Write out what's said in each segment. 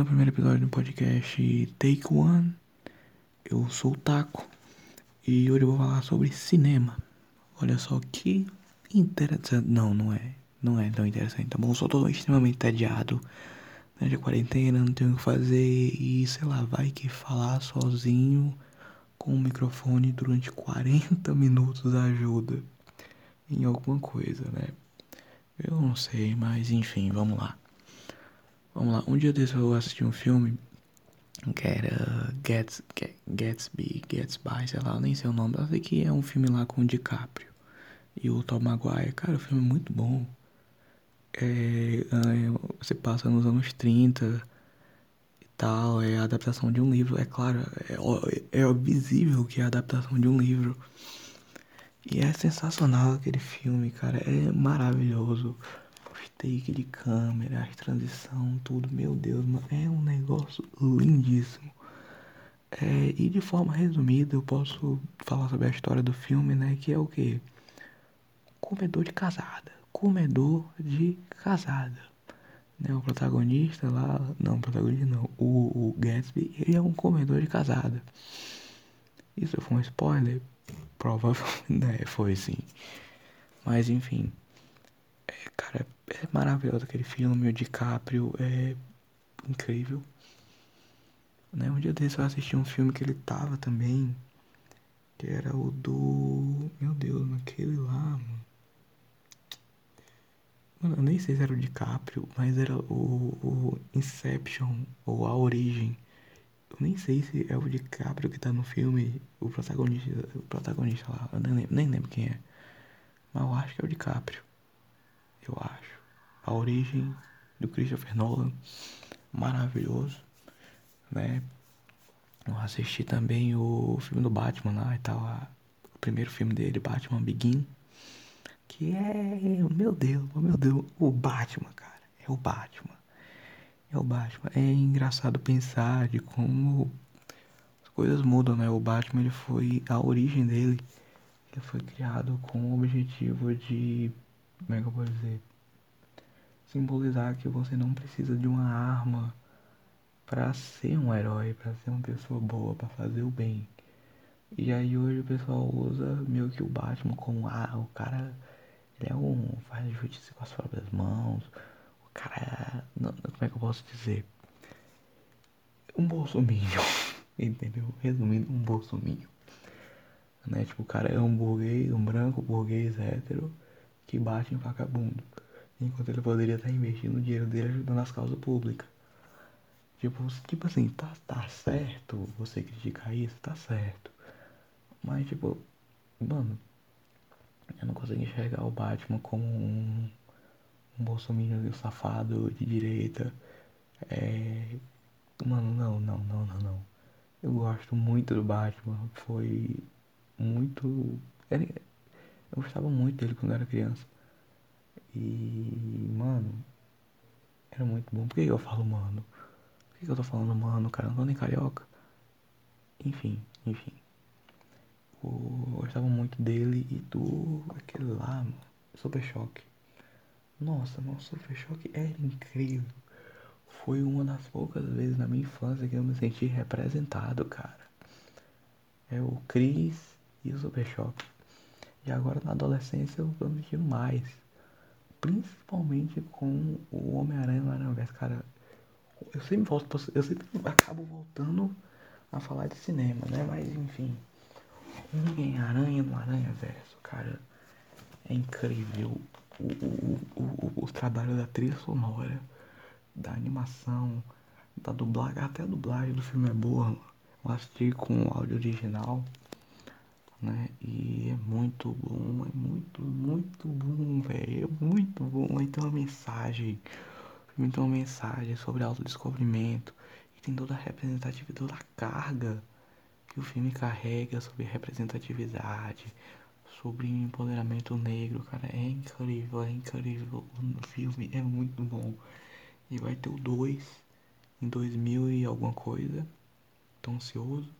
bem-vindo ao primeiro episódio do podcast Take One. Eu sou o Taco e hoje eu vou falar sobre cinema. Olha só que interessante. Não, não é. Não é tão interessante, tá bom? Só tô extremamente tediado. Durante a quarentena, não tenho o que fazer e sei lá, vai que falar sozinho com o microfone durante 40 minutos ajuda em alguma coisa, né? Eu não sei, mas enfim, vamos lá. Vamos lá, um dia desse eu assisti um filme que era Gats, Gatsby, Gatsby, sei lá, nem sei o nome, mas sei que é um filme lá com o DiCaprio e o Tom Maguire. Cara, o filme é muito bom. É, é, você passa nos anos 30 e tal, é a adaptação de um livro, é claro, é, é visível que é a adaptação de um livro. E é sensacional aquele filme, cara, é maravilhoso take de câmera, as transição, tudo, meu Deus, mano, é um negócio lindíssimo. É, e de forma resumida, eu posso falar sobre a história do filme, né? Que é o que? Comedor de casada. Comedor de casada. Né, o protagonista lá. Não, o protagonista não. O, o Gatsby, ele é um comedor de casada. Isso foi um spoiler? Provavelmente né, foi sim. Mas enfim. É, cara, é maravilhoso aquele filme, o DiCaprio é incrível. Né? Um dia desse eu assisti um filme que ele tava também, que era o do. Meu Deus, naquele lá, mano. Mano, eu nem sei se era o DiCaprio, mas era o, o Inception, ou A Origem. Eu nem sei se é o DiCaprio que tá no filme, o protagonista, o protagonista lá, eu nem lembro, nem lembro quem é. Mas eu acho que é o DiCaprio. Eu acho. A Origem do Christopher Nolan, maravilhoso, né? Eu assisti também o filme do Batman lá e tal, a, o primeiro filme dele, Batman Begin, que é, meu Deus, meu Deus, o Batman, cara, é o Batman. É o Batman. É engraçado pensar de como as coisas mudam, né? O Batman, ele foi a origem dele, ele foi criado com o objetivo de, como é que eu vou dizer? simbolizar que você não precisa de uma arma para ser um herói, para ser uma pessoa boa, para fazer o bem. E aí hoje o pessoal usa meio que o Batman como ah, o cara ele é um faz justiça com as próprias mãos. O cara, não, como é que eu posso dizer? Um bolsominho, entendeu? Resumindo, um bolsominho. Né? Tipo, o cara é um burguês, um branco burguês hétero que bate em vagabundo enquanto ele poderia estar investindo o dinheiro dele ajudando as causas públicas. Tipo, tipo assim, tá, tá certo você criticar isso, tá certo. Mas tipo, mano, eu não consigo enxergar o Batman como um, um bolsominion safado de direita. É. Mano, não, não, não, não, não. Eu gosto muito do Batman. Foi muito. Eu gostava muito dele quando era criança. E, mano, era muito bom. Por que eu falo mano? Por que eu tô falando mano, cara? Não tô nem carioca. Enfim, enfim. Eu gostava muito dele e do. aquele lá, mano. Super Choque. Nossa, mano, Super Choque era incrível. Foi uma das poucas vezes na minha infância que eu me senti representado, cara. É o Chris e o Super Choque. E agora na adolescência eu tô me sentindo mais principalmente com o Homem-Aranha no Aranha-Verso, cara. Eu sempre volto, eu sempre acabo voltando a falar de cinema, né? Mas enfim, Homem-Aranha no Aranha-Verso, cara, é incrível o, o, o, o, trabalho da trilha sonora, da animação, da dublagem, até a dublagem do filme é boa. Eu assisti com o áudio original né? E é muito bom, é muito, muito bom, velho. É muito bom. Aí tem uma mensagem. Tem uma mensagem sobre autodescobrimento. E tem toda a representatividade, toda a carga que o filme carrega sobre representatividade, sobre empoderamento negro, cara. É incrível, é incrível. O filme é muito bom. E vai ter o 2 em 2000 e alguma coisa. Tô ansioso.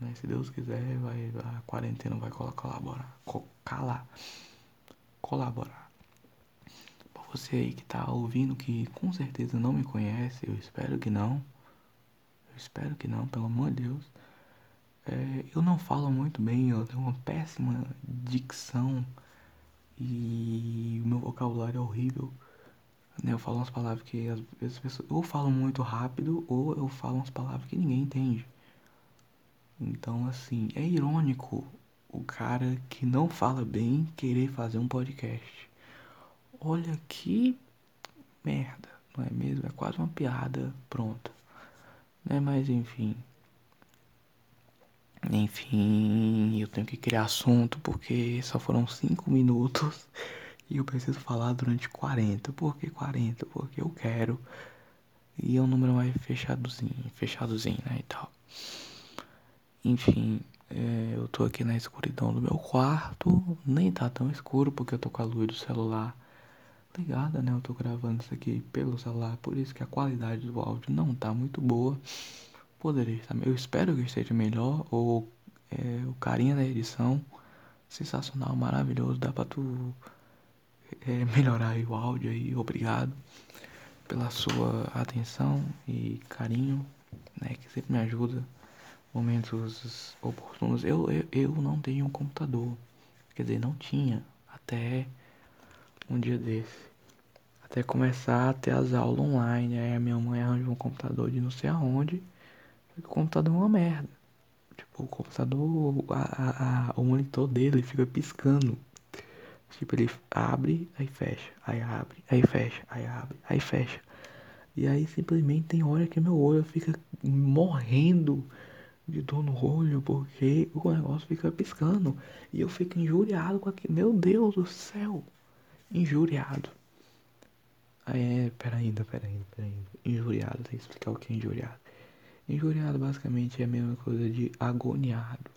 Né? Se Deus quiser, vai, a quarentena vai colaborar. Co calar. Colaborar. Pra você aí que tá ouvindo que com certeza não me conhece, eu espero que não. Eu espero que não, pelo amor de Deus. É, eu não falo muito bem, eu tenho uma péssima dicção e o meu vocabulário é horrível. Né? Eu falo umas palavras que às vezes as pessoas ou falam muito rápido ou eu falo umas palavras que ninguém entende. Então, assim, é irônico o cara que não fala bem querer fazer um podcast. Olha que merda, não é mesmo? É quase uma piada pronta. Né? Mas enfim. Enfim, eu tenho que criar assunto porque só foram 5 minutos e eu preciso falar durante 40. Por que 40? Porque eu quero. E é um número mais fechadozinho, fechadozinho, né, e tal. Enfim, é, eu tô aqui na escuridão do meu quarto. Nem tá tão escuro porque eu tô com a luz do celular ligada, né? Eu tô gravando isso aqui pelo celular, por isso que a qualidade do áudio não tá muito boa. Poderia estar, eu espero que esteja melhor. Ou é, o carinha da edição, sensacional, maravilhoso. Dá pra tu é, melhorar aí o áudio aí. Obrigado pela sua atenção e carinho, né? Que sempre me ajuda momentos oportunos. Eu, eu, eu não tenho um computador. Quer dizer, não tinha até um dia desse. Até começar a ter as aulas online. Aí a minha mãe arranjou um computador de não sei aonde. O computador é uma merda. Tipo, o computador, a, a, a, o monitor dele fica piscando. Tipo, ele abre, aí fecha, aí abre, aí fecha, aí abre, aí fecha. E aí simplesmente tem hora que meu olho fica morrendo de dor no olho porque o negócio fica piscando e eu fico injuriado com aquilo. Meu Deus do céu, injuriado. Aí é, pera ainda, pera ainda, pera ainda. Injuriado, tem que explicar o que é injuriado. Injuriado basicamente é a mesma coisa de agoniado.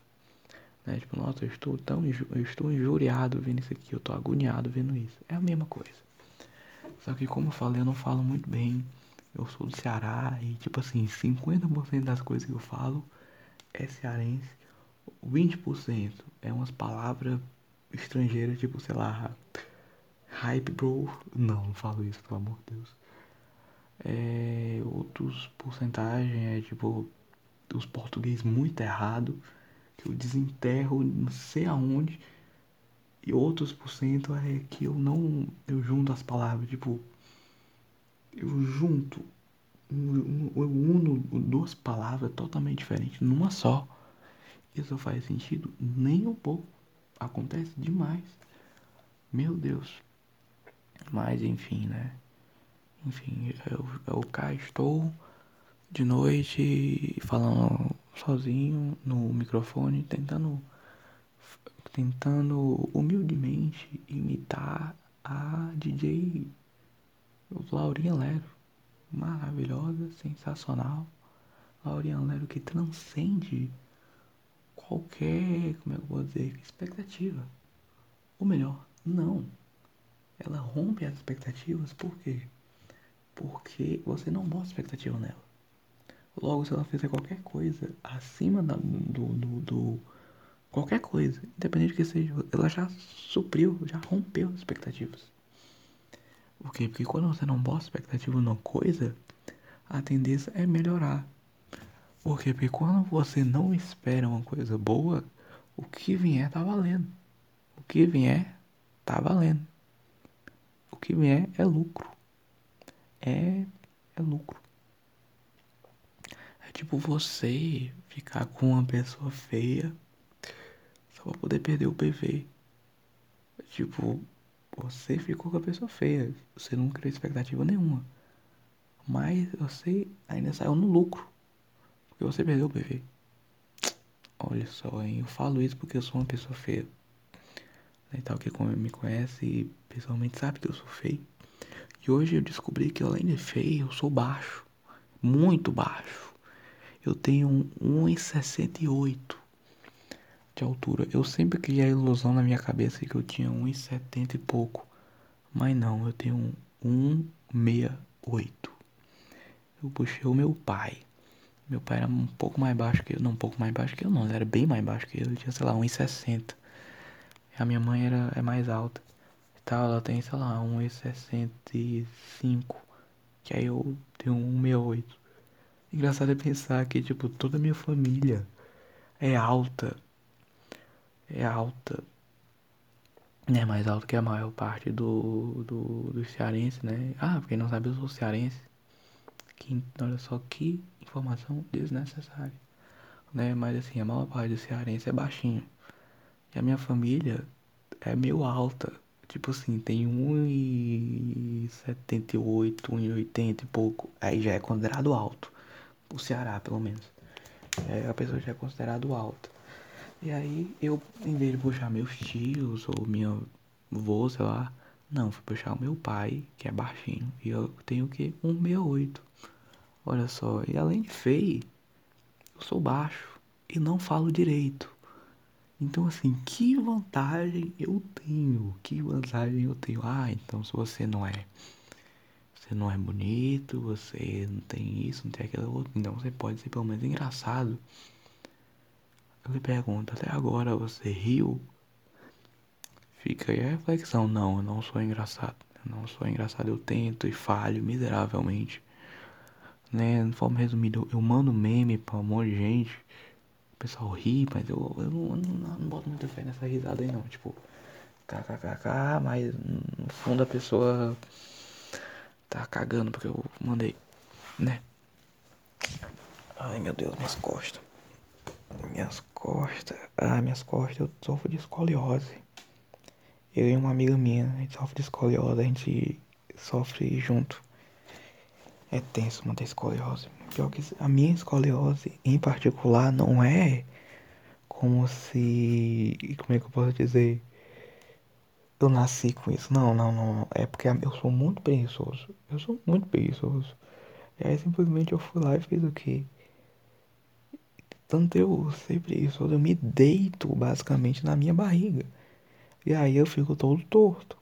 Né? Tipo, nossa, eu estou tão eu estou injuriado vendo isso aqui, eu estou agoniado vendo isso. É a mesma coisa. Só que como eu falei, eu não falo muito bem. Eu sou do Ceará e tipo assim, 50% das coisas que eu falo é cearense, 20% é umas palavras estrangeiras, tipo, sei lá, hype bro. Não, não falo isso, pelo amor de Deus. É, outros porcentagem é tipo os português muito errado, que eu desenterro não sei aonde. E outros por cento é que eu não. Eu junto as palavras, tipo. Eu junto eu uno duas palavras totalmente diferentes numa só. Isso faz sentido? Nem um pouco. Acontece demais. Meu Deus. Mas enfim, né? Enfim, eu, eu cá estou de noite falando sozinho no microfone, tentando tentando humildemente imitar a DJ Laurinha Lero maravilhosa, sensacional. Laurinha Lero que transcende qualquer, como é que eu vou dizer, expectativa. Ou melhor, não. Ela rompe as expectativas, por quê? Porque você não bota expectativa nela. Logo, se ela fizer qualquer coisa acima da, do, do, do, Qualquer coisa, independente do que seja, ela já supriu, já rompeu as expectativas. Por quê? Porque quando você não bota expectativa numa coisa, a tendência é melhorar. Por quê? Porque quando você não espera uma coisa boa, o que vier tá valendo. O que vier tá valendo. O que vier é lucro. É, é lucro. É tipo você ficar com uma pessoa feia só pra poder perder o PV. É tipo, você ficou com a pessoa feia. Você não criou expectativa nenhuma. Mas você ainda saiu no lucro. Porque você perdeu o bebê. Olha só, hein? Eu falo isso porque eu sou uma pessoa feia. E tal, que me conhece pessoalmente sabe que eu sou feio. E hoje eu descobri que além de feio, eu sou baixo. Muito baixo. Eu tenho 1,68 de altura. Eu sempre criei a ilusão na minha cabeça que eu tinha 1,70 e pouco. Mas não, eu tenho 1,68. Eu puxei o meu pai. Meu pai era um pouco mais baixo que eu. Não, um pouco mais baixo que eu, não. Ele era bem mais baixo que eu. Ele tinha, sei lá, 1,60. A minha mãe era, é mais alta. tal, ela tem, sei lá, 1,65. Que aí eu tenho 1,68. Engraçado é pensar que, tipo, toda a minha família é alta. É alta. É mais alto que a maior parte do, do, do cearense, né? Ah, quem não sabe, eu sou cearense. Que, olha só que informação desnecessária. Né? Mas assim, a maior parte do cearense é baixinho. E a minha família é meio alta. Tipo assim, tem 1,78, 1,80 e pouco. Aí já é considerado alto. O Ceará, pelo menos. É, a pessoa já é considerado alta. E aí eu, em vez de puxar meus tios ou minha avó, sei lá, não, fui puxar o meu pai, que é baixinho. E eu tenho o que? 1,68. Olha só, e além de feio, eu sou baixo e não falo direito. Então assim, que vantagem eu tenho? Que vantagem eu tenho? Ah, então se você não é você não é bonito, você não tem isso, não tem aquilo outro, então você pode ser pelo menos engraçado. Eu lhe pergunto, até agora você riu? Fica aí a reflexão, não, eu não sou engraçado. Eu não sou engraçado, eu tento e falho miseravelmente. Né, de forma resumida, eu, mando meme pra um monte de gente. O pessoal ri, mas eu, eu, não, eu não boto muita fé nessa risada aí não. Tipo, kkkk, mas no fundo a pessoa tá cagando porque eu mandei, né? Ai meu Deus, minhas costas. Minhas costas. Ah, minhas costas, eu sofro de escoliose. Eu e uma amiga minha, a gente sofre de escoliose, a gente sofre junto. É tenso manter escoliose. Pior que a minha escoliose, em particular, não é como se. Como é que eu posso dizer? Eu nasci com isso. Não, não, não. É porque eu sou muito preguiçoso. Eu sou muito preguiçoso. E aí simplesmente eu fui lá e fiz o quê? Tanto eu ser preguiçoso, eu me deito basicamente na minha barriga. E aí eu fico todo torto.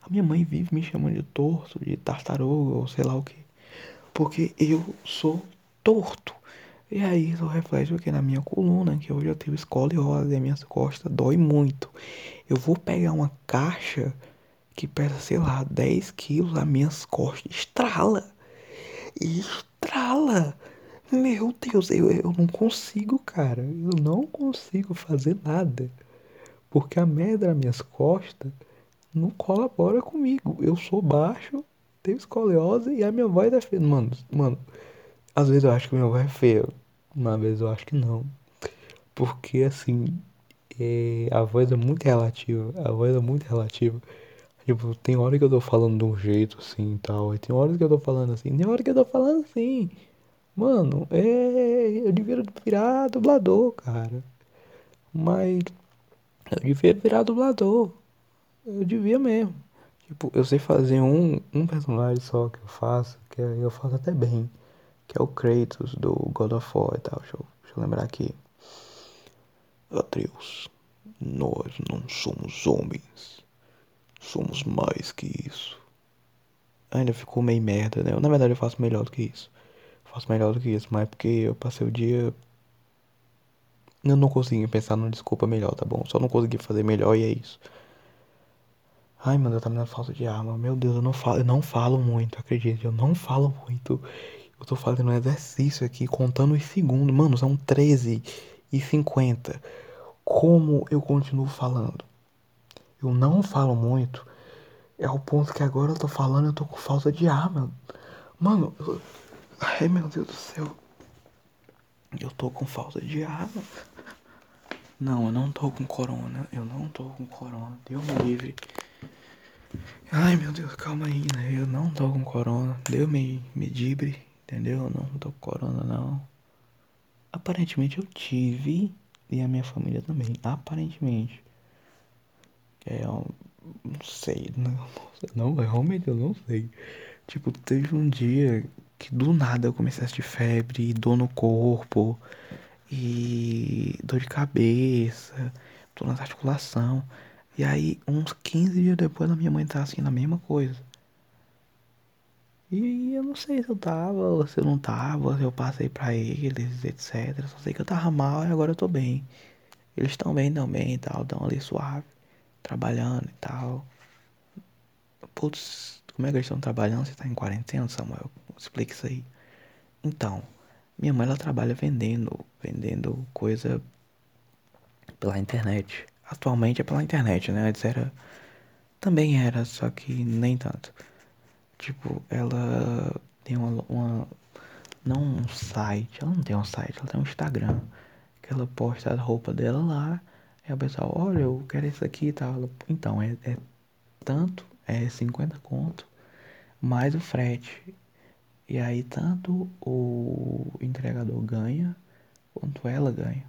A minha mãe vive me chamando de torto, de tartaruga ou sei lá o que. Porque eu sou torto. E aí isso reflete aqui na minha coluna, que hoje eu tenho escoliose e as minhas costas dói muito. Eu vou pegar uma caixa que pesa, sei lá, 10 quilos, as minhas costas estrala. Estrala. Meu Deus, eu, eu não consigo, cara. Eu não consigo fazer nada. Porque a merda das minhas costas não colabora comigo. Eu sou baixo, tenho escoliose e a minha voz é feia. Mano, mano, às vezes eu acho que minha voz é feia. Uma vez eu acho que não. Porque assim, é, a voz é muito relativa. A voz é muito relativa. Tipo, tem hora que eu tô falando de um jeito assim e tal. E tem horas que eu tô falando assim. Tem hora que eu tô falando assim. Mano, é. Eu devia virar dublador, cara. Mas. Eu devia virar dublador. Eu devia mesmo. Tipo, eu sei fazer um, um personagem só que eu faço, que eu faço até bem. Que é o Kratos do God of War e tal. Deixa eu, deixa eu lembrar aqui. Atreus, nós não somos homens. Somos mais que isso. Ainda ficou meio merda, né? Na verdade eu faço melhor do que isso. Faço melhor do que isso, mas é porque eu passei o dia. Eu não consegui pensar numa desculpa melhor, tá bom? Só não consegui fazer melhor e é isso. Ai, mano, eu tá me dando falta de arma. Meu Deus, eu não falo, eu não falo muito, acredite. Eu não falo muito. Eu tô fazendo um exercício aqui, contando os segundos. Mano, são 13 e 50. Como eu continuo falando? Eu não falo muito. É o ponto que agora eu tô falando, eu tô com falta de ar, mano. Mano. Ai meu Deus do céu. Eu tô com falta de ar. Não, eu não tô com corona. Eu não tô com corona. Deus me livre. Ai meu Deus, calma aí, né? Eu não tô com corona. Deus me, me dibre, entendeu? Eu não tô com corona, não. Aparentemente eu tive. E a minha família também. Aparentemente. É, eu não sei. Não, não, realmente eu não sei. Tipo, teve um dia que do nada eu comecei a sentir febre, dor no corpo, e dor de cabeça, dor nas articulações. E aí, uns 15 dias depois, a minha mãe tá assim, na mesma coisa. E eu não sei se eu tava ou se eu não tava, se eu passei pra eles, etc. Só sei que eu tava mal e agora eu tô bem. Eles estão bem também e tal, estão ali suave, trabalhando e tal. Putz, como é que eles estão trabalhando? Você tá em quarentena, Samuel? Explica isso aí. Então, minha mãe ela trabalha vendendo, vendendo coisa pela internet. Atualmente é pela internet, né? Antes era. Também era, só que nem tanto. Tipo, ela tem uma, uma. Não um site, ela não tem um site, ela tem um Instagram. Que ela posta a roupa dela lá. E o pessoal, olha, eu quero isso aqui e tal. Então, é, é tanto, é 50 conto, mais o frete. E aí tanto o entregador ganha, quanto ela ganha.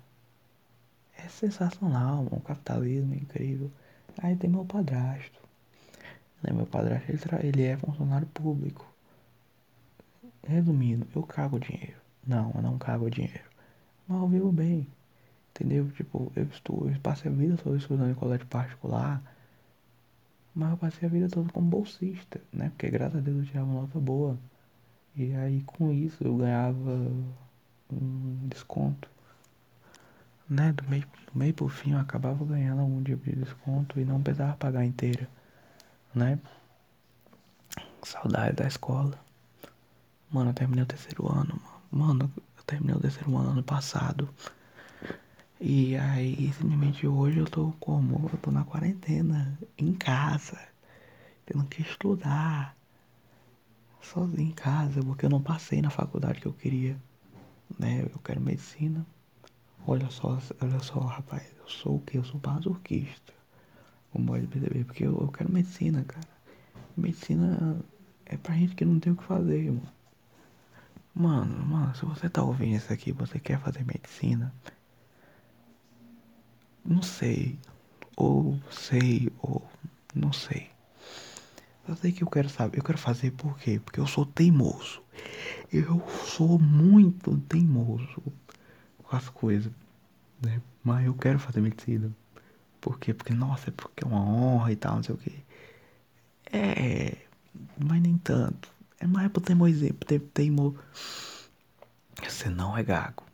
É sensacional, um capitalismo incrível. Aí tem meu padrasto. Né? Meu padrasto, ele, ele é funcionário público. Resumindo, eu cago dinheiro. Não, eu não cago dinheiro. Mas eu vivo bem. Entendeu? Tipo, eu estudo, eu passei a vida toda estudando em colégio particular. Mas eu passei a vida toda como bolsista, né? Porque graças a Deus eu tirava uma nota boa. E aí com isso eu ganhava um desconto. Né? Do meio, do meio pro fim eu acabava ganhando algum tipo de desconto e não precisava pagar inteira. Né? Saudade da escola. Mano, eu terminei o terceiro ano, mano. Mano, eu terminei o terceiro ano ano passado. E aí, simplesmente hoje eu tô como? Eu tô na quarentena, em casa, tendo que estudar, sozinho em casa, porque eu não passei na faculdade que eu queria, né? Eu quero medicina. Olha só, olha só, rapaz, eu sou o que? Eu sou masoquista, como pode perceber, porque eu, eu quero medicina, cara. Medicina é pra gente que não tem o que fazer, mano. Mano, mano, se você tá ouvindo isso aqui, você quer fazer medicina, não sei. Ou sei, ou não sei. Eu sei que eu quero saber. Eu quero fazer por quê? Porque eu sou teimoso. Eu sou muito teimoso com as coisas. Né? Mas eu quero fazer medicina. Por quê? Porque, nossa, é porque é uma honra e tal, não sei o quê. É. Mas nem tanto. É mais por teimosia. Por teimo... Você não é gago.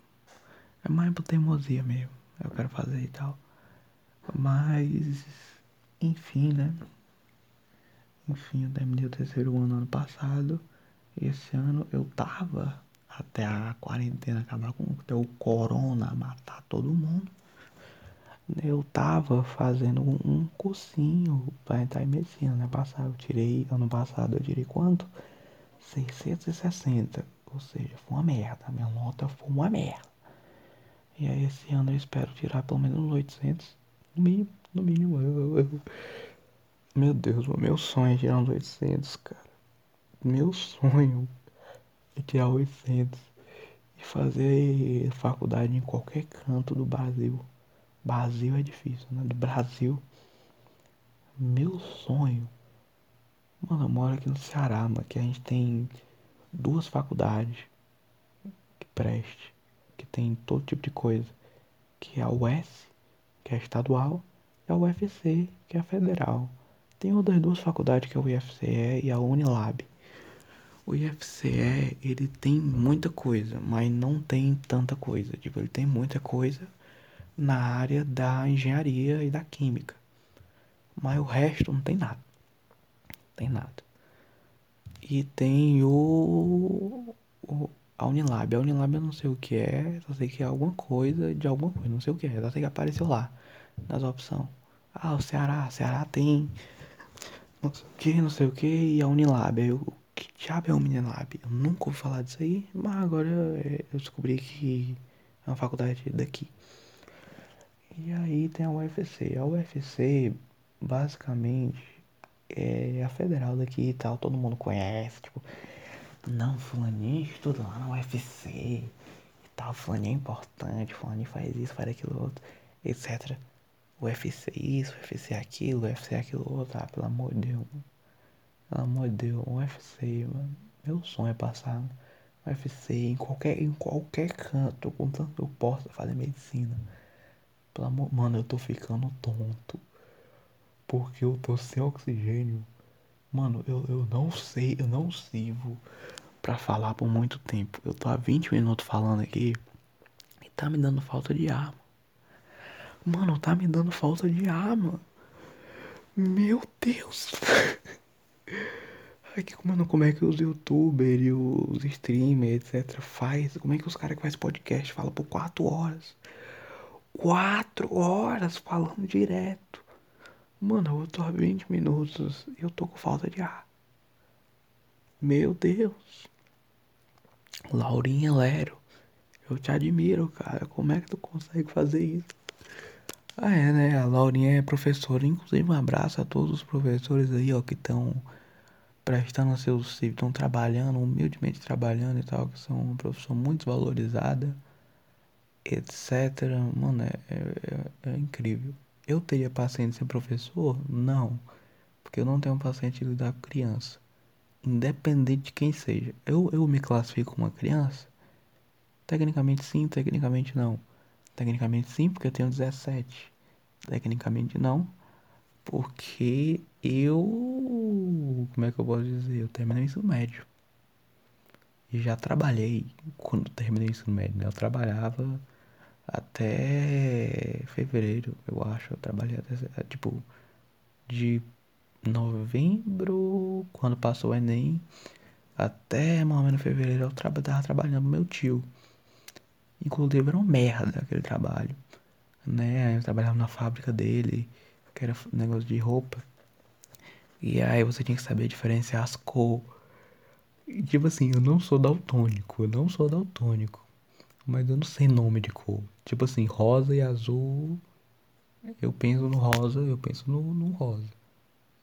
É mais por teimosia mesmo eu quero fazer e tal. Mas, enfim, né? Enfim, eu terminei o terceiro ano ano passado. Esse ano eu tava até a quarentena acabar com até o corona matar todo mundo. Eu tava fazendo um cursinho para entrar em medicina, né? Passado, eu tirei, ano passado eu tirei quanto? 660. Ou seja, foi uma merda. Minha nota foi uma merda. E aí esse ano eu espero tirar pelo menos 800. No mínimo, no mínimo. Eu, eu, meu Deus, o meu sonho é tirar uns 800, cara. Meu sonho é tirar 800 e fazer faculdade em qualquer canto do Brasil. Brasil é difícil, né? Do Brasil. Meu sonho. Mano, eu moro aqui no Ceará, mano, que a gente tem duas faculdades que preste que tem todo tipo de coisa, que é a UES, que é a estadual, e a UFC, que é a federal. Tem outras duas faculdades, que é o IFCE e a Unilab. O IFCE, ele tem muita coisa, mas não tem tanta coisa. Tipo, ele tem muita coisa na área da engenharia e da química. Mas o resto não tem nada. Tem nada. E tem o, o a Unilab. A Unilab eu não sei o que é, só sei que é alguma coisa de alguma coisa, não sei o que é, só sei que apareceu lá, nas opções. Ah, o Ceará, o Ceará tem não sei o que, não sei o que, e a Unilab. Eu, que diabo é a Unilab? Eu nunca ouvi falar disso aí, mas agora é, eu descobri que é uma faculdade daqui. E aí tem a UFC. A UFC, basicamente, é a federal daqui e tal, todo mundo conhece, tipo não, fulaninho estuda lá na UFC e tal, fulaninho é importante, fulaninho faz isso, faz aquilo outro, etc. UFC isso, UFC aquilo, UFC aquilo outro, ah, pelo amor de Deus. Pelo amor de Deus, UFC, mano. Meu sonho é passar no UFC em qualquer, em qualquer canto, contanto que eu possa fazer medicina. Pelo amor, mano, eu tô ficando tonto. Porque eu tô sem oxigênio. Mano, eu, eu não sei, eu não sirvo para falar por muito tempo. Eu tô há 20 minutos falando aqui e tá me dando falta de ar. Mano, tá me dando falta de ar, mano. Meu Deus. Ai, que como, como é que os youtubers e os streamers, etc, faz? Como é que os caras que fazem podcast falam por 4 horas? 4 horas falando direto. Mano, eu tô há 20 minutos e eu tô com falta de ar. Meu Deus. Laurinha Lero. Eu te admiro, cara. Como é que tu consegue fazer isso? Ah, é, né? A Laurinha é professora. Inclusive, um abraço a todos os professores aí, ó, que estão prestando seus estão trabalhando, humildemente trabalhando e tal, que são uma profissão muito valorizada, etc. Mano, é, é, é incrível. Eu teria paciente ser professor? Não. Porque eu não tenho paciente de lidar com criança. Independente de quem seja. Eu, eu me classifico uma criança? Tecnicamente sim, tecnicamente não. Tecnicamente sim, porque eu tenho 17. Tecnicamente não, porque eu. Como é que eu posso dizer? Eu terminei o ensino médio. E já trabalhei quando terminei o ensino médio, né? Eu trabalhava até fevereiro, eu acho. Eu trabalhei até. Tipo, de novembro, quando passou o Enem, até mais ou menos fevereiro eu tava trabalhando meu tio. Inclusive era uma merda aquele trabalho. Né? Eu trabalhava na fábrica dele, que era negócio de roupa. E aí você tinha que saber diferenciar as cores. Tipo assim, eu não sou daltônico, eu não sou daltônico. Mas eu não sei nome de cor. Tipo assim, rosa e azul. Eu penso no rosa, eu penso no, no rosa.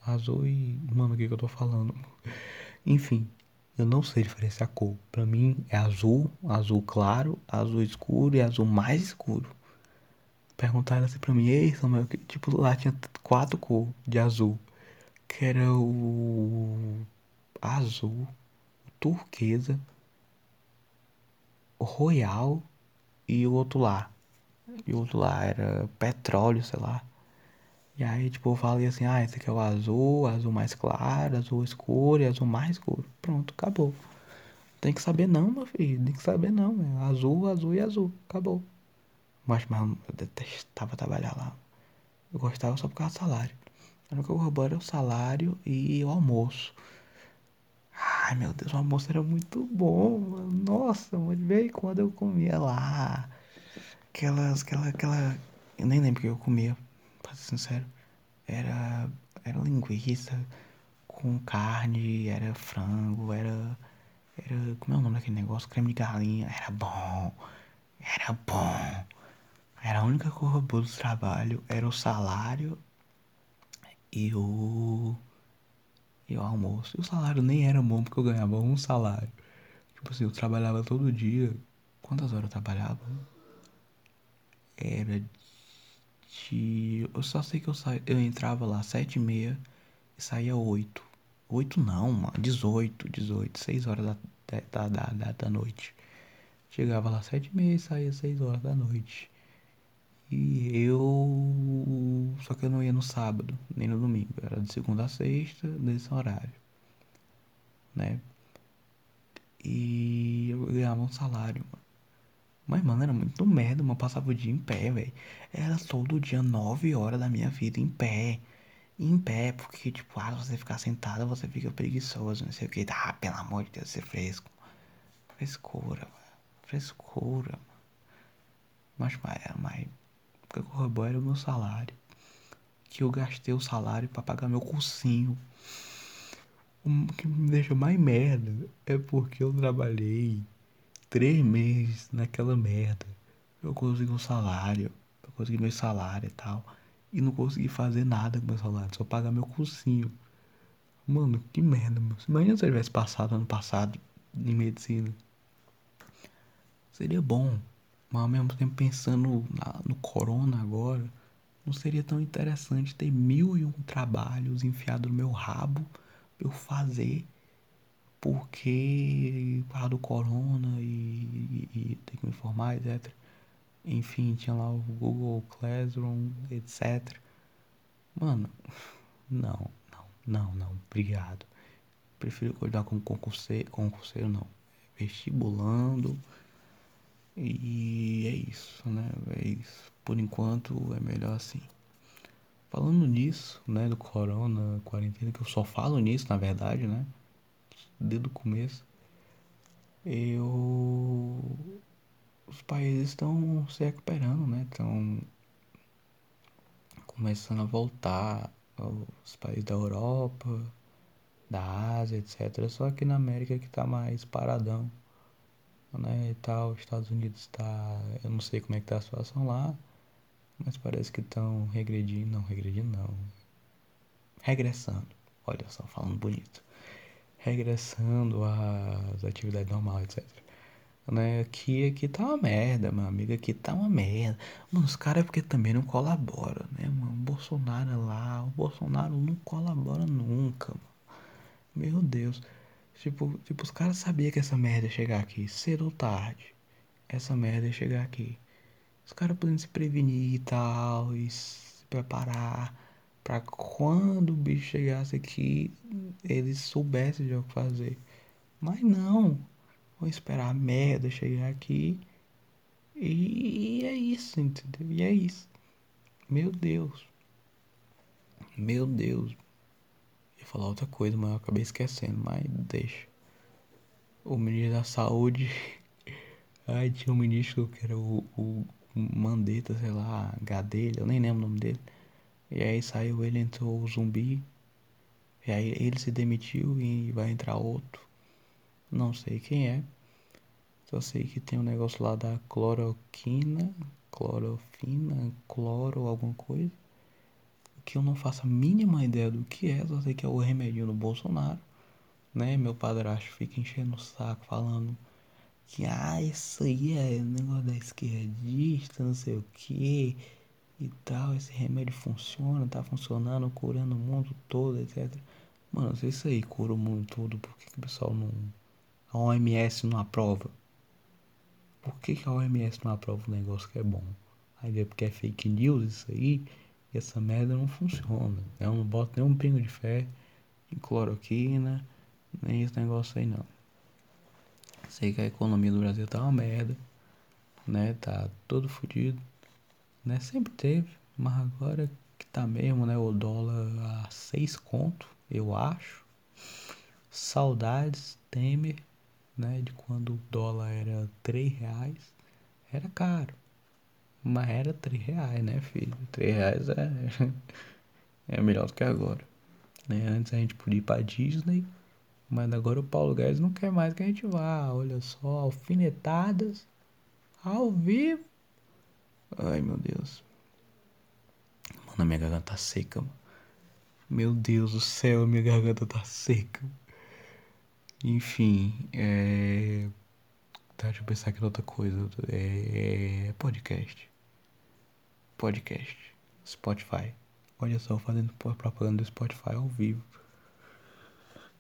Azul e. Mano, o que, que eu tô falando? Enfim, eu não sei diferenciar cor. Pra mim é azul, azul claro, azul escuro e azul mais escuro. Perguntaram assim pra mim, ei Samuel, que, tipo, lá tinha quatro cores de azul. Que era o azul, o turquesa, o royal e o outro lá. E o outro lá era petróleo, sei lá. E aí, tipo, eu falei assim, ah, esse aqui é o azul, azul mais claro, azul escuro e azul mais escuro. Pronto, acabou. Tem que saber não, meu filho. Tem que saber não, meu. Azul, azul e azul. Acabou. Mas, mas eu detestava trabalhar lá. Eu gostava só por causa do salário. O que eu roubava era o salário e o almoço. Ai, meu Deus, o almoço era muito bom, mano. Nossa, mano, de vez em quando eu comia lá. Aquelas, aquela, aquela... Eu nem lembro o que eu comia sincero, era, era linguiça com carne, era frango, era, era, como é o nome daquele negócio? Creme de galinha, era bom, era bom. Era a única coisa boa do trabalho, era o salário e o, e o almoço. E o salário nem era bom porque eu ganhava um salário. Tipo assim, eu trabalhava todo dia. Quantas horas eu trabalhava? Era Eu só sei que eu, sa... eu entrava lá sete e meia e saía oito. Oito não, mano. Dezoito, dezoito. Seis horas da, da, da, da, da noite. Chegava lá sete e meia e saía seis horas da noite. E eu. Só que eu não ia no sábado, nem no domingo. Era de segunda a sexta, nesse horário. Né? E eu ganhava um salário, mano. Mas, mano, era muito merda, mano. Eu passava o dia em pé, velho. Era todo dia, nove horas da minha vida em pé. Em pé, porque, tipo, ah, você ficar sentado, você fica preguiçoso, não sei o que. Ah, pelo amor de Deus, ser fresco. Frescura, mano. Frescura, mano. Mas, mas, mas o que era o meu salário. Que eu gastei o salário para pagar meu cursinho. O que me deixa mais merda é porque eu trabalhei três meses naquela merda. Eu consegui um salário, eu consegui meu salário e tal. E não consegui fazer nada com meu salário, só pagar meu cursinho. Mano, que merda, mano. Imagina se eu tivesse passado ano passado em medicina. Seria bom. Mas ao mesmo tempo pensando na, no corona agora, não seria tão interessante ter mil e um trabalhos enfiados no meu rabo pra eu fazer porque por causa do corona e, e, e tem que me informar, etc. Enfim, tinha lá o Google Classroom, etc. Mano, não, não, não, não, obrigado. Prefiro cuidar como concurseiro, concurseiro não. Vestibulando. E é isso, né? É isso. Por enquanto é melhor assim. falando nisso, né, do corona, quarentena, que eu só falo nisso, na verdade, né? Desde o começo. Eu os países estão se recuperando, né? Estão começando a voltar os países da Europa, da Ásia, etc. Só aqui na América que tá mais paradão, né? E tal, os Estados Unidos tá, eu não sei como é que tá a situação lá, mas parece que estão regredindo, não regredindo não, regressando. Olha só, falando bonito. Regressando às atividades normais, etc né? Aqui, aqui tá uma merda, meu amigo. Aqui tá uma merda. Mano, os caras é porque também não colaboram, né, mano? O Bolsonaro é lá, o Bolsonaro não colabora nunca, mano. Meu Deus. Tipo, tipo, os caras sabiam que essa merda ia chegar aqui, cedo ou tarde. Essa merda ia chegar aqui. Os caras podem se prevenir e tal, e se preparar para quando o bicho chegasse aqui, eles soubessem já o que fazer. Mas não, Vou esperar a merda chegar aqui. E é isso, entendeu? E é isso. Meu Deus. Meu Deus. Ia falar outra coisa, mas eu acabei esquecendo, mas deixa. O ministro da saúde. Ai, tinha um ministro que era o, o Mandetta, sei lá, Gadelha, eu nem lembro o nome dele. E aí saiu ele, entrou o zumbi. E aí ele se demitiu e vai entrar outro. Não sei quem é. Só sei que tem um negócio lá da cloroquina, clorofina, cloro, alguma coisa. Que eu não faço a mínima ideia do que é, só sei que é o remédio do Bolsonaro. Né? Meu padrasto fica enchendo o saco falando que ah, isso aí é negócio da esquerdista, não sei o que e tal, esse remédio funciona, tá funcionando, curando o mundo todo, etc. Mano, se isso aí cura o mundo todo, por que, que o pessoal não a OMS não aprova. Por que, que a OMS não aprova um negócio que é bom? Aí é porque é fake news isso aí, e essa merda não funciona. Eu não boto nem um pingo de fé em cloroquina, nem esse negócio aí não. Sei que a economia do Brasil tá uma merda, né? Tá todo fodido, né? Sempre teve, mas agora que tá mesmo, né? O dólar a seis conto, eu acho. Saudades, Temer né, de quando o dólar era 3 reais, era caro. Mas era 3 reais, né, filho? 3 reais é, é melhor do que agora. Né? Antes a gente podia ir pra Disney, mas agora o Paulo Guedes não quer mais que a gente vá. Olha só, alfinetadas ao vivo. Ai, meu Deus. Mano, minha garganta tá seca, mano. Meu Deus do céu, minha garganta tá seca. Enfim, é. Tá, deixa eu pensar aqui outra coisa. É. Podcast. Podcast. Spotify. Olha só, fazendo propaganda do Spotify ao vivo.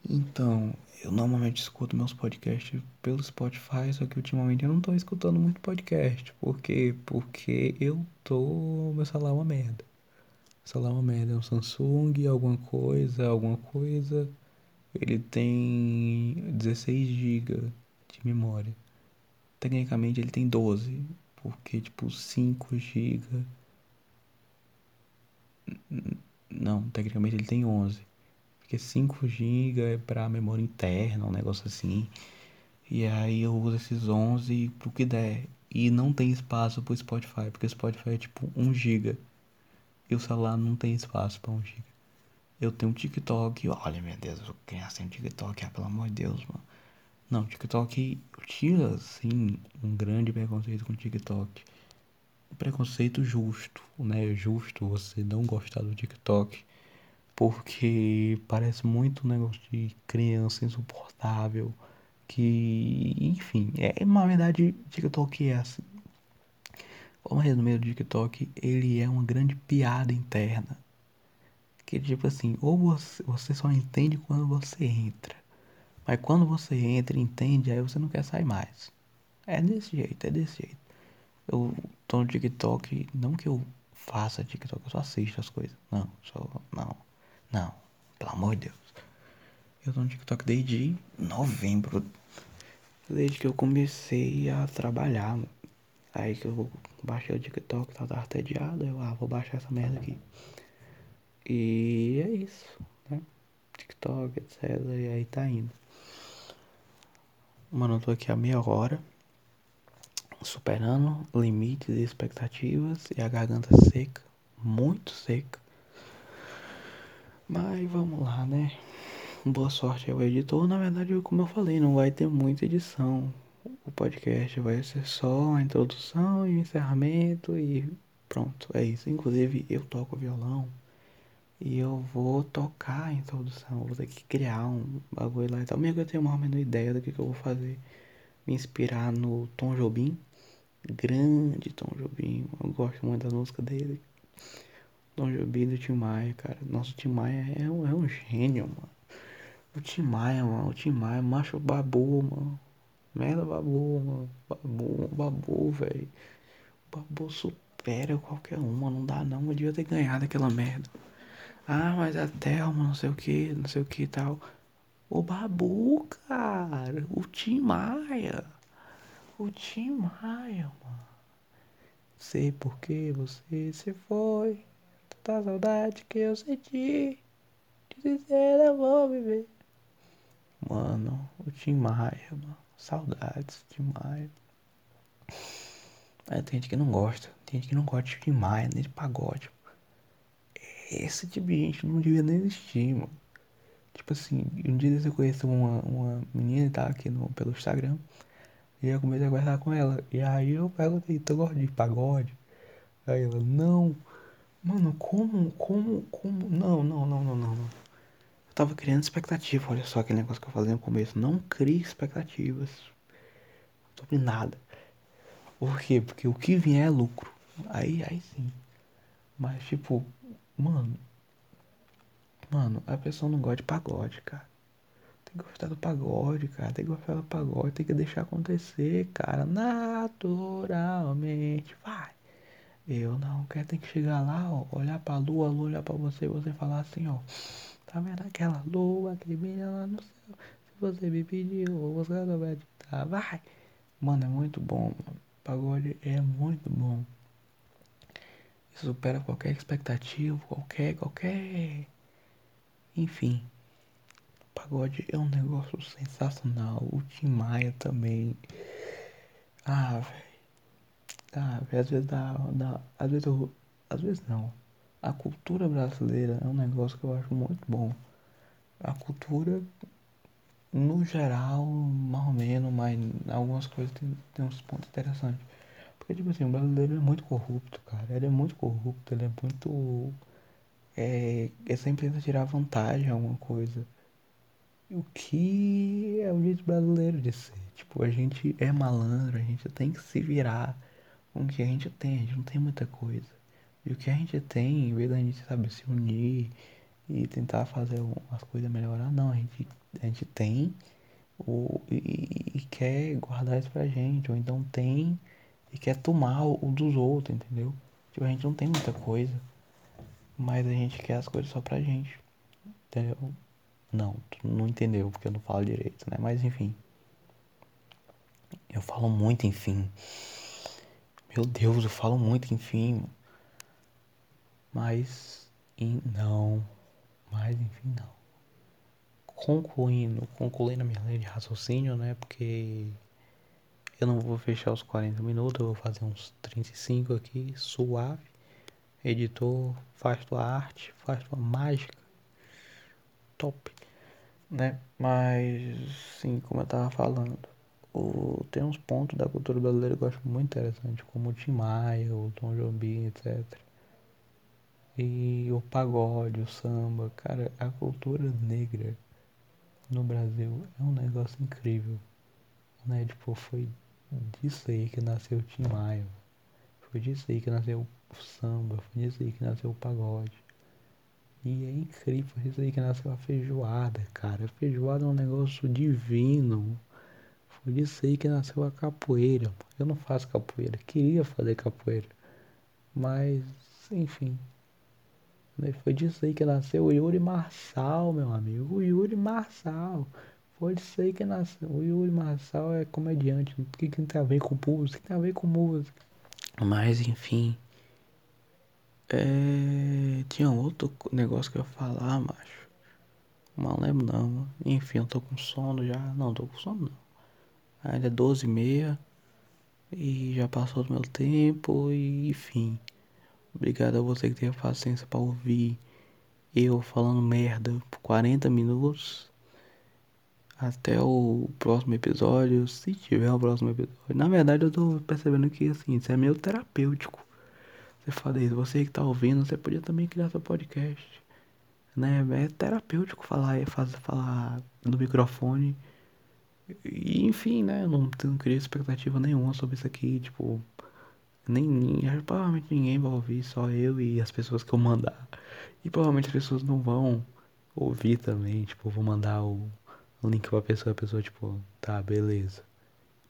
Então, eu normalmente escuto meus podcasts pelo Spotify, só que ultimamente eu não tô escutando muito podcast. Por quê? Porque eu tô. Meu celular é uma merda. Meu celular é uma merda. É um Samsung, alguma coisa, alguma coisa ele tem 16 GB de memória. Tecnicamente ele tem 12, porque tipo 5 GB Não, tecnicamente ele tem 11. Porque 5 GB é para memória interna, um negócio assim. E aí eu uso esses 11 pro que der. E não tem espaço pro Spotify, porque o Spotify é tipo 1 GB. E o celular não tem espaço para 1 GB. Eu tenho um TikTok. Olha, meu Deus, criança tem um TikTok. Ah, pelo amor de Deus, mano. Não, TikTok. Eu tinha, assim, um grande preconceito com TikTok. Um preconceito justo, né? Justo você não gostar do TikTok. Porque parece muito um negócio de criança insuportável. Que, enfim, é, na verdade, TikTok é assim. Vamos resumir do TikTok, ele é uma grande piada interna que tipo assim, ou você, você só entende quando você entra. Mas quando você entra e entende, aí você não quer sair mais. É desse jeito, é desse jeito. Eu tô no TikTok, não que eu faça TikTok, eu só assisto as coisas. Não, só. Não. Não. Pelo amor de Deus. Eu tô no TikTok desde novembro. Desde que eu comecei a trabalhar. Aí que eu baixei o TikTok, tava entediado. Eu, ah, vou baixar essa merda aqui. E é isso, né? TikTok, etc. E aí tá indo. Mano, eu tô aqui há meia hora. Superando limites e expectativas. E a garganta seca. Muito seca. Mas vamos lá, né? Boa sorte ao editor. Na verdade, como eu falei, não vai ter muita edição. O podcast vai ser só a introdução e o encerramento e pronto, é isso. Inclusive, eu toco violão e eu vou tocar a introdução. Vou ter que criar um bagulho lá e tal. Mesmo que eu tenha uma menor ideia do que, que eu vou fazer. Me inspirar no Tom Jobim. Grande Tom Jobim. Eu gosto muito da música dele. Tom Jobim do Tim Maia, cara. Nosso Tim Maia é um, é um gênio, mano. O Tim Maia, mano. O Tim Maia, macho babu, mano. Merda babu, mano. Babu, babu, velho. Babu supera qualquer uma. Não dá não. Eu devia ter ganhado aquela merda. Ah, mas a Thelma, não sei o que, não sei o que e tal. O Babu, cara. O Tim Maia. O Tim Maia, mano. Sei por que você se foi. Tanta saudade que eu senti. De eu vou viver. Mano, o Tim Maia, mano. Saudades, Tim Maia. É, tem gente que não gosta. Tem gente que não gosta de Tim Maia, nem de pagode. Esse tipo de gente não devia nem existir, mano. Tipo assim, um dia eu conheci uma, uma menina tá aqui no, pelo Instagram. E eu comecei a conversar com ela. E aí eu perguntei, tu gosta de pagode? Aí ela, não. Mano, como, como, como? Não, não, não, não, não. Eu tava criando expectativa, olha só aquele negócio que eu falei no começo. Não crie expectativas sobre nada. Por quê? Porque o que vier é lucro. Aí, aí sim. Mas tipo, mano. Mano, a pessoa não gosta de pagode, cara. Tem que gostar do pagode, cara. Tem que gostar do pagode. Tem que deixar acontecer, cara. Naturalmente. Vai. Eu não quero ter que chegar lá, ó, olhar pra lua, a lua olhar pra você e você falar assim, ó. Tá vendo aquela lua que brilha lá no céu? Se você me pediu, você não vai editar. Vai! Mano, é muito bom, mano. Pagode é muito bom. Isso supera qualquer expectativa, qualquer, qualquer. Enfim. Pagode é um negócio sensacional. O Tim Maia também. Ah, velho. Ah, véio, às vezes dá, dá. Às vezes eu. Às vezes não. A cultura brasileira é um negócio que eu acho muito bom. A cultura, no geral, mais ou menos, mas algumas coisas tem, tem uns pontos interessantes. Porque, tipo assim, o brasileiro é muito corrupto, cara. Ele é muito corrupto, ele é muito. É, ele sempre tenta tirar vantagem em alguma coisa. O que é o jeito brasileiro de ser. Tipo, a gente é malandro, a gente tem que se virar com o que a gente tem. A gente não tem muita coisa. E o que a gente tem, em vez da gente, sabe, se unir e tentar fazer as coisas melhorar, não. A gente, a gente tem o, e, e quer guardar isso pra gente. Ou então tem e quer tomar o dos outros, entendeu? Tipo, a gente não tem muita coisa, mas a gente quer as coisas só pra gente, entendeu? Não, tu não entendeu porque eu não falo direito, né? Mas enfim. Eu falo muito enfim. Meu Deus, eu falo muito enfim. Mas e não. Mas enfim não. Concluindo, concluindo a minha linha de raciocínio, né? Porque eu não vou fechar os 40 minutos, eu vou fazer uns 35 aqui, suave. Editor, faz tua arte, faz tua mágica. Top. Né? Mas, sim, como eu tava falando, o, tem uns pontos da cultura brasileira que eu acho muito interessante, como o Tim Maia, o Tom Jobim, etc. E o pagode, o samba, cara, a cultura negra no Brasil é um negócio incrível, né? Tipo, foi disso aí que nasceu o Tim Maia. Foi disso aí que nasceu o samba. Foi disso aí que nasceu o pagode. E é incrível, foi disso aí que nasceu a feijoada, cara. A feijoada é um negócio divino. Foi disso aí que nasceu a capoeira. Eu não faço capoeira, queria fazer capoeira. Mas, enfim. Foi disso aí que nasceu o Yuri Marçal, meu amigo. O Yuri Marçal. Pode ser que nasceu. O Yuri Marçal é comediante. O que, que tem a ver com música? Tem a ver com música? Mas enfim. É... Tinha outro negócio que eu ia falar, macho. Não lembro não. Enfim, eu tô com sono já. Não, tô com sono não. Ainda é 12 e meia. E já passou do meu tempo. E enfim. Obrigado a você que teve paciência pra ouvir eu falando merda por 40 minutos. Até o próximo episódio, se tiver o próximo episódio. Na verdade, eu tô percebendo que assim, isso é meio terapêutico. Você fala isso, você que tá ouvindo, você podia também criar seu podcast. Né? É terapêutico falar, fazer, falar no microfone. E enfim, né? Eu não, não queria expectativa nenhuma sobre isso aqui, tipo. Nem, nem provavelmente ninguém vai ouvir, só eu e as pessoas que eu mandar. E provavelmente as pessoas não vão ouvir também, tipo, vou mandar o, o link pra pessoa, a pessoa, tipo, tá, beleza.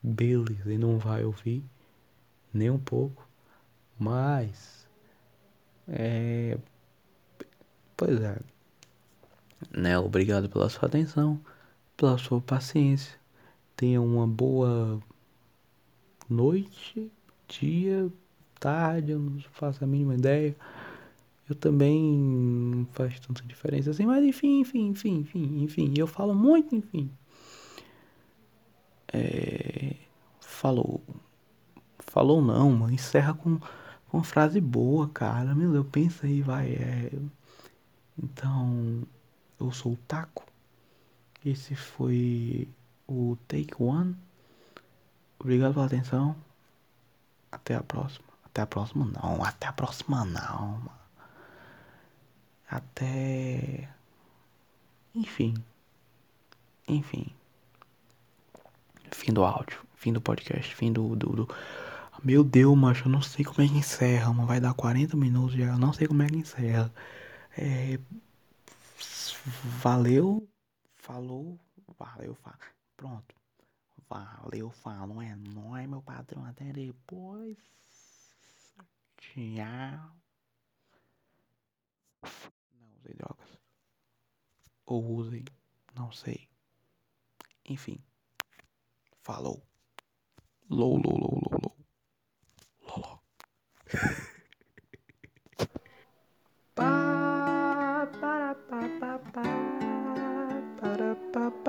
Beleza, e não vai ouvir nem um pouco. Mas é. Pois é. Né, obrigado pela sua atenção, pela sua paciência. Tenha uma boa noite, dia, tarde, eu não faço a mínima ideia. Eu também não faz tanta diferença assim, mas enfim, enfim, enfim, enfim, enfim. Eu falo muito, enfim. É... Falou. Falou não, mano. Encerra com, com uma frase boa, cara. Meu Deus, pensa aí, vai. É... Então, eu sou o Taco. Esse foi o Take One. Obrigado pela atenção. Até a próxima. Até a próxima não. Até a próxima não. Até. Enfim. Enfim. Fim do áudio. Fim do podcast. Fim do. do, do... Meu Deus, macho, eu não sei como é que encerra, mano. Vai dar 40 minutos já. Eu não sei como é que encerra. É... Valeu. Falou. Valeu. Fa... Pronto. Valeu, falo. É nóis, meu patrão. Até depois. Tchau. Não usei drogas. Ou usem. Não sei. Enfim. Falou. Lou, lou, lou, lou, lou. Loló. Pa, para, pa, pa, pa.